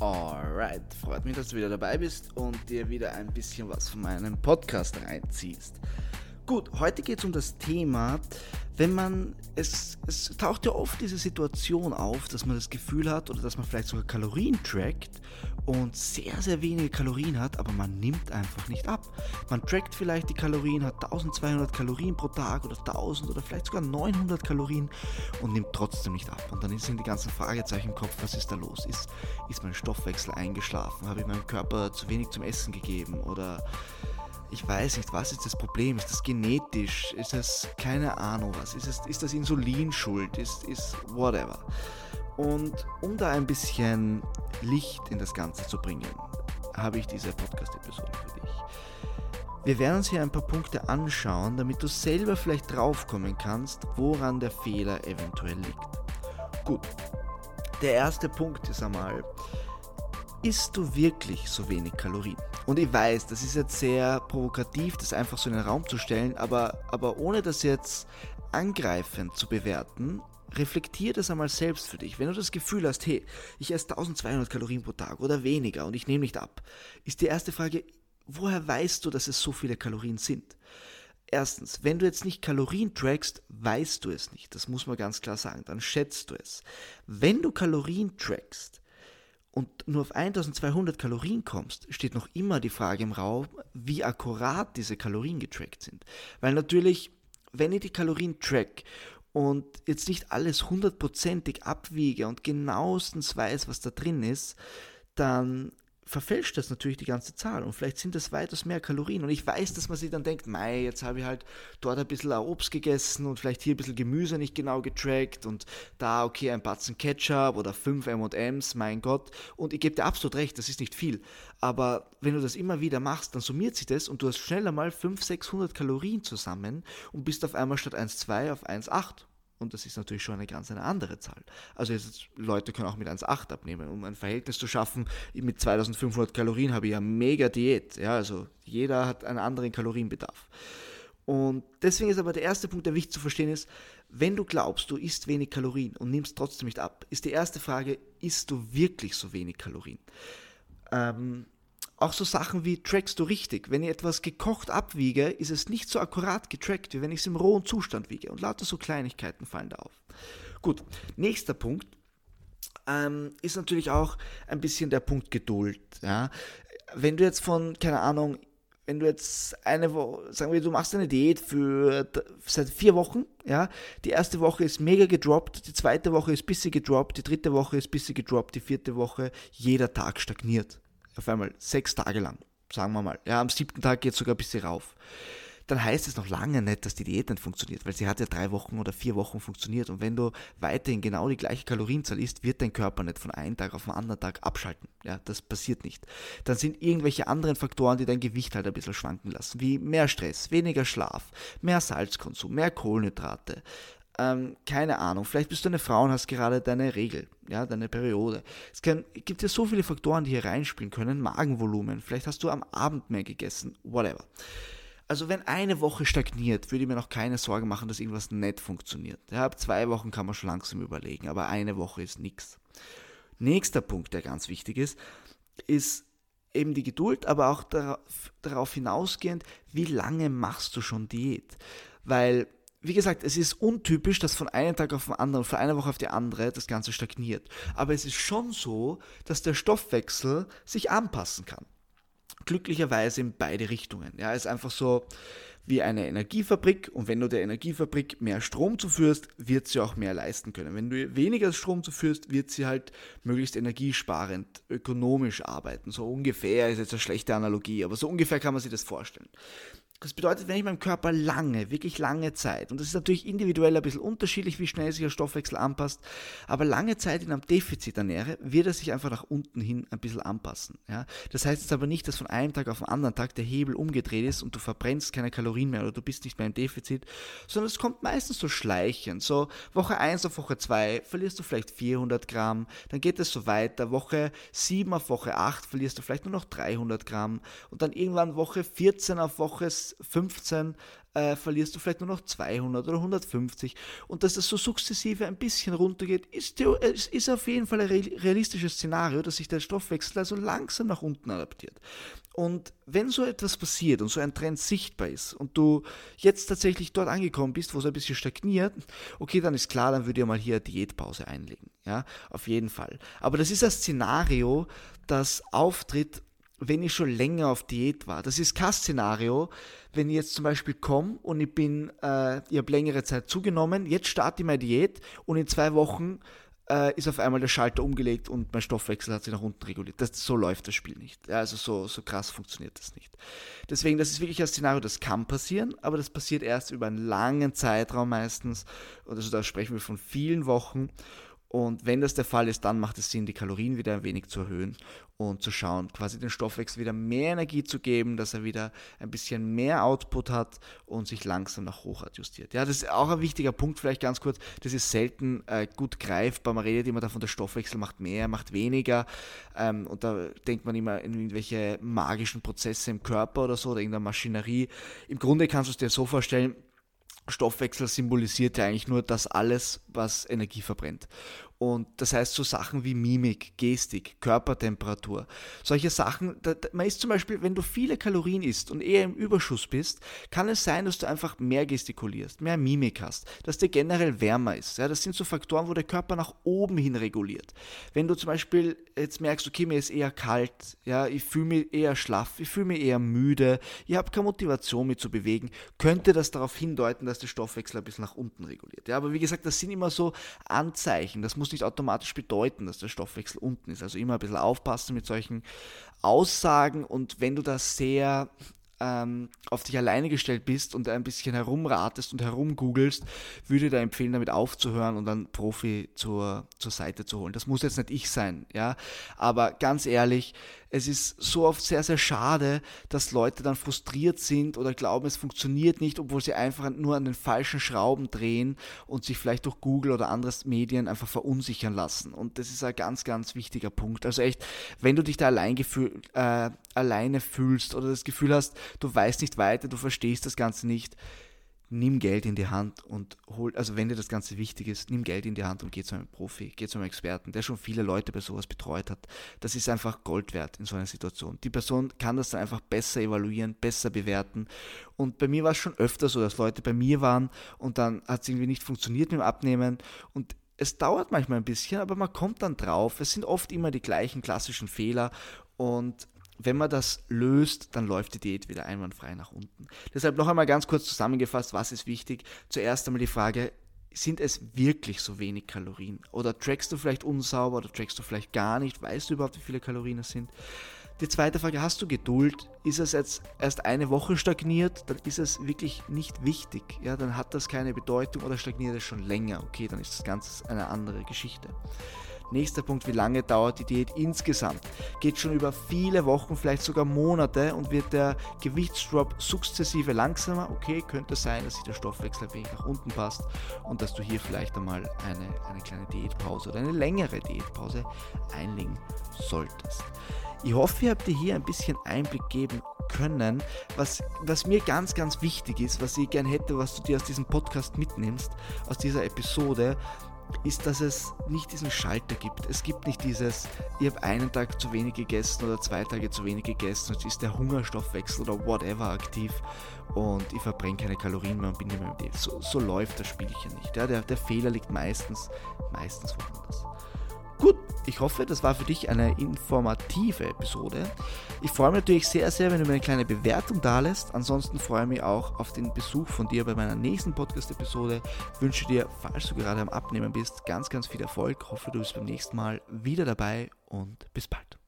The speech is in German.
Alright, freut mich, dass du wieder dabei bist und dir wieder ein bisschen was von meinem Podcast reinziehst. Gut, heute geht es um das Thema, wenn man, es, es taucht ja oft diese Situation auf, dass man das Gefühl hat oder dass man vielleicht sogar Kalorien trackt und sehr, sehr wenige Kalorien hat, aber man nimmt einfach nicht ab. Man trackt vielleicht die Kalorien, hat 1200 Kalorien pro Tag oder 1000 oder vielleicht sogar 900 Kalorien und nimmt trotzdem nicht ab. Und dann sind die ganzen Fragezeichen im Kopf, was ist da los? Ist, ist mein Stoffwechsel eingeschlafen? Habe ich meinem Körper zu wenig zum Essen gegeben? Oder ich weiß nicht, was ist das Problem? Ist das genetisch? Ist das keine Ahnung was? Ist, es, ist das Insulin schuld? Ist, ist whatever. Und um da ein bisschen Licht in das Ganze zu bringen, habe ich diese Podcast-Episode für dich. Wir werden uns hier ein paar Punkte anschauen, damit du selber vielleicht draufkommen kannst, woran der Fehler eventuell liegt. Gut, der erste Punkt ist einmal, isst du wirklich so wenig Kalorien? Und ich weiß, das ist jetzt sehr provokativ, das einfach so in den Raum zu stellen, aber, aber ohne das jetzt angreifend zu bewerten, reflektier das einmal selbst für dich. Wenn du das Gefühl hast, hey, ich esse 1200 Kalorien pro Tag oder weniger und ich nehme nicht ab, ist die erste Frage, woher weißt du, dass es so viele Kalorien sind? Erstens, wenn du jetzt nicht Kalorien trackst, weißt du es nicht. Das muss man ganz klar sagen. Dann schätzt du es. Wenn du Kalorien trackst, und nur auf 1200 Kalorien kommst, steht noch immer die Frage im Raum, wie akkurat diese Kalorien getrackt sind. Weil natürlich, wenn ich die Kalorien track und jetzt nicht alles hundertprozentig abwiege und genauestens weiß, was da drin ist, dann verfälscht das natürlich die ganze Zahl und vielleicht sind das weitaus mehr Kalorien. Und ich weiß, dass man sich dann denkt, mei, jetzt habe ich halt dort ein bisschen Obst gegessen und vielleicht hier ein bisschen Gemüse nicht genau getrackt und da, okay, ein Batzen Ketchup oder fünf M&Ms, mein Gott. Und ich gebe dir absolut recht, das ist nicht viel. Aber wenn du das immer wieder machst, dann summiert sich das und du hast schneller mal 500, 600 Kalorien zusammen und bist auf einmal statt 1,2 auf 1,8 und das ist natürlich schon eine ganz eine andere Zahl. Also jetzt, Leute können auch mit 1,8 abnehmen. Um ein Verhältnis zu schaffen, mit 2500 Kalorien habe ich ja mega Diät. Ja, also jeder hat einen anderen Kalorienbedarf. Und deswegen ist aber der erste Punkt, der wichtig zu verstehen ist, wenn du glaubst, du isst wenig Kalorien und nimmst trotzdem nicht ab, ist die erste Frage, isst du wirklich so wenig Kalorien? Ähm, auch so Sachen wie trackst du richtig. Wenn ich etwas gekocht abwiege, ist es nicht so akkurat getrackt, wie wenn ich es im rohen Zustand wiege. Und lauter so Kleinigkeiten fallen da auf. Gut, nächster Punkt ähm, ist natürlich auch ein bisschen der Punkt Geduld. Ja? Wenn du jetzt von, keine Ahnung, wenn du jetzt eine Woche, sagen wir, du machst eine Diät für seit vier Wochen, ja, die erste Woche ist mega gedroppt, die zweite Woche ist bisschen gedroppt, die dritte Woche ist bisschen gedroppt, die vierte Woche jeder Tag stagniert auf einmal sechs Tage lang, sagen wir mal. Ja, am siebten Tag geht es sogar ein bisschen rauf. Dann heißt es noch lange nicht, dass die Diät nicht funktioniert, weil sie hat ja drei Wochen oder vier Wochen funktioniert. Und wenn du weiterhin genau die gleiche Kalorienzahl isst, wird dein Körper nicht von einem Tag auf den anderen Tag abschalten. Ja, das passiert nicht. Dann sind irgendwelche anderen Faktoren, die dein Gewicht halt ein bisschen schwanken lassen, wie mehr Stress, weniger Schlaf, mehr Salzkonsum, mehr Kohlenhydrate, ähm, keine Ahnung, vielleicht bist du eine Frau und hast gerade deine Regel, ja, deine Periode. Es kann, gibt ja so viele Faktoren, die hier reinspielen können, Magenvolumen, vielleicht hast du am Abend mehr gegessen, whatever. Also wenn eine Woche stagniert, würde ich mir noch keine Sorgen machen, dass irgendwas nicht funktioniert. Ja, ab zwei Wochen kann man schon langsam überlegen, aber eine Woche ist nichts. Nächster Punkt, der ganz wichtig ist, ist eben die Geduld, aber auch darauf hinausgehend, wie lange machst du schon Diät? Weil wie gesagt, es ist untypisch, dass von einem Tag auf den anderen, von einer Woche auf die andere das Ganze stagniert. Aber es ist schon so, dass der Stoffwechsel sich anpassen kann. Glücklicherweise in beide Richtungen. Ja, es ist einfach so wie eine Energiefabrik und wenn du der Energiefabrik mehr Strom zuführst, wird sie auch mehr leisten können. Wenn du weniger Strom zuführst, wird sie halt möglichst energiesparend, ökonomisch arbeiten. So ungefähr ist jetzt eine schlechte Analogie, aber so ungefähr kann man sich das vorstellen. Das bedeutet, wenn ich meinem Körper lange, wirklich lange Zeit, und das ist natürlich individuell ein bisschen unterschiedlich, wie schnell sich der Stoffwechsel anpasst, aber lange Zeit in einem Defizit ernähre, wird er sich einfach nach unten hin ein bisschen anpassen. Ja? Das heißt jetzt aber nicht, dass von einem Tag auf den anderen Tag der Hebel umgedreht ist und du verbrennst keine Kalorien mehr oder du bist nicht mehr im Defizit, sondern es kommt meistens so schleichend. So Woche 1 auf Woche 2 verlierst du vielleicht 400 Gramm, dann geht es so weiter, Woche 7 auf Woche 8 verlierst du vielleicht nur noch 300 Gramm und dann irgendwann Woche 14 auf Woche bis 15 äh, verlierst du vielleicht nur noch 200 oder 150 und dass das so sukzessive ein bisschen runtergeht, ist, ist auf jeden Fall ein realistisches Szenario, dass sich der Stoffwechsel also langsam nach unten adaptiert. Und wenn so etwas passiert und so ein Trend sichtbar ist und du jetzt tatsächlich dort angekommen bist, wo es ein bisschen stagniert, okay, dann ist klar, dann würde ich mal hier eine Diätpause einlegen. Ja, auf jeden Fall. Aber das ist ein Szenario, das auftritt, wenn ich schon länger auf Diät war. Das ist kein Szenario, wenn ich jetzt zum Beispiel komme und ich bin, äh, ich habe längere Zeit zugenommen, jetzt starte ich meine Diät und in zwei Wochen äh, ist auf einmal der Schalter umgelegt und mein Stoffwechsel hat sich nach unten reguliert. Das, so läuft das Spiel nicht. Ja, also so, so krass funktioniert das nicht. Deswegen, das ist wirklich ein Szenario, das kann passieren, aber das passiert erst über einen langen Zeitraum meistens. Und also da sprechen wir von vielen Wochen. Und wenn das der Fall ist, dann macht es Sinn, die Kalorien wieder ein wenig zu erhöhen und zu schauen, quasi den Stoffwechsel wieder mehr Energie zu geben, dass er wieder ein bisschen mehr Output hat und sich langsam nach hoch adjustiert. Ja, das ist auch ein wichtiger Punkt, vielleicht ganz kurz. Das ist selten äh, gut greifbar. Man redet immer davon, der Stoffwechsel macht mehr, macht weniger. Ähm, und da denkt man immer in irgendwelche magischen Prozesse im Körper oder so oder in der Maschinerie. Im Grunde kannst du es dir so vorstellen, Stoffwechsel symbolisiert ja eigentlich nur das alles, was Energie verbrennt. Und das heißt so Sachen wie Mimik, Gestik, Körpertemperatur, solche Sachen. Da, man ist zum Beispiel, wenn du viele Kalorien isst und eher im Überschuss bist, kann es sein, dass du einfach mehr gestikulierst, mehr Mimik hast, dass dir generell wärmer ist. Ja, das sind so Faktoren, wo der Körper nach oben hin reguliert. Wenn du zum Beispiel jetzt merkst, okay, mir ist eher kalt, ja, ich fühle mich eher schlaff, ich fühle mich eher müde, ich habe keine Motivation, mich zu bewegen, könnte das darauf hindeuten, dass der Stoffwechsel ein bisschen nach unten reguliert. Ja, aber wie gesagt, das sind immer so Anzeichen. Das muss muss nicht automatisch bedeuten, dass der Stoffwechsel unten ist. Also immer ein bisschen aufpassen mit solchen Aussagen und wenn du da sehr ähm, auf dich alleine gestellt bist und ein bisschen herumratest und herumgoogelst, würde ich da empfehlen, damit aufzuhören und dann Profi zur, zur Seite zu holen. Das muss jetzt nicht ich sein, ja. Aber ganz ehrlich, es ist so oft sehr, sehr schade, dass Leute dann frustriert sind oder glauben, es funktioniert nicht, obwohl sie einfach nur an den falschen Schrauben drehen und sich vielleicht durch Google oder andere Medien einfach verunsichern lassen. Und das ist ein ganz, ganz wichtiger Punkt. Also echt, wenn du dich da allein gefühl, äh, alleine fühlst oder das Gefühl hast, du weißt nicht weiter, du verstehst das Ganze nicht, nimm Geld in die Hand und hol, also wenn dir das Ganze wichtig ist, nimm Geld in die Hand und geh zu einem Profi, geh zu einem Experten, der schon viele Leute bei sowas betreut hat. Das ist einfach Gold wert in so einer Situation. Die Person kann das dann einfach besser evaluieren, besser bewerten. Und bei mir war es schon öfter so, dass Leute bei mir waren und dann hat es irgendwie nicht funktioniert mit dem Abnehmen und es dauert manchmal ein bisschen, aber man kommt dann drauf. Es sind oft immer die gleichen klassischen Fehler und wenn man das löst, dann läuft die Diät wieder einwandfrei nach unten. Deshalb noch einmal ganz kurz zusammengefasst, was ist wichtig? Zuerst einmal die Frage, sind es wirklich so wenig Kalorien? Oder trackst du vielleicht unsauber oder trackst du vielleicht gar nicht? Weißt du überhaupt, wie viele Kalorien es sind? Die zweite Frage, hast du Geduld? Ist es jetzt erst eine Woche stagniert, dann ist es wirklich nicht wichtig. Ja, dann hat das keine Bedeutung oder stagniert es schon länger. Okay, dann ist das Ganze eine andere Geschichte. Nächster Punkt, wie lange dauert die Diät insgesamt? Geht schon über viele Wochen, vielleicht sogar Monate und wird der Gewichtsdrop sukzessive langsamer? Okay, könnte sein, dass sich der Stoffwechsel ein wenig nach unten passt und dass du hier vielleicht einmal eine, eine kleine Diätpause oder eine längere Diätpause einlegen solltest. Ich hoffe, ihr habt dir hier ein bisschen Einblick geben können, was, was mir ganz, ganz wichtig ist, was ich gern hätte, was du dir aus diesem Podcast mitnimmst, aus dieser Episode ist, dass es nicht diesen Schalter gibt. Es gibt nicht dieses, ich habe einen Tag zu wenig gegessen oder zwei Tage zu wenig gegessen, jetzt ist der Hungerstoffwechsel oder whatever aktiv und ich verbrenne keine Kalorien mehr und bin nicht mehr im Diät. So, so läuft das Spielchen nicht. Ja, der, der Fehler liegt meistens, meistens woanders. Ich hoffe, das war für dich eine informative Episode. Ich freue mich natürlich sehr, sehr, wenn du mir eine kleine Bewertung da lässt. Ansonsten freue ich mich auch auf den Besuch von dir bei meiner nächsten Podcast-Episode. Wünsche dir, falls du gerade am Abnehmen bist, ganz, ganz viel Erfolg. Hoffe, du bist beim nächsten Mal wieder dabei und bis bald.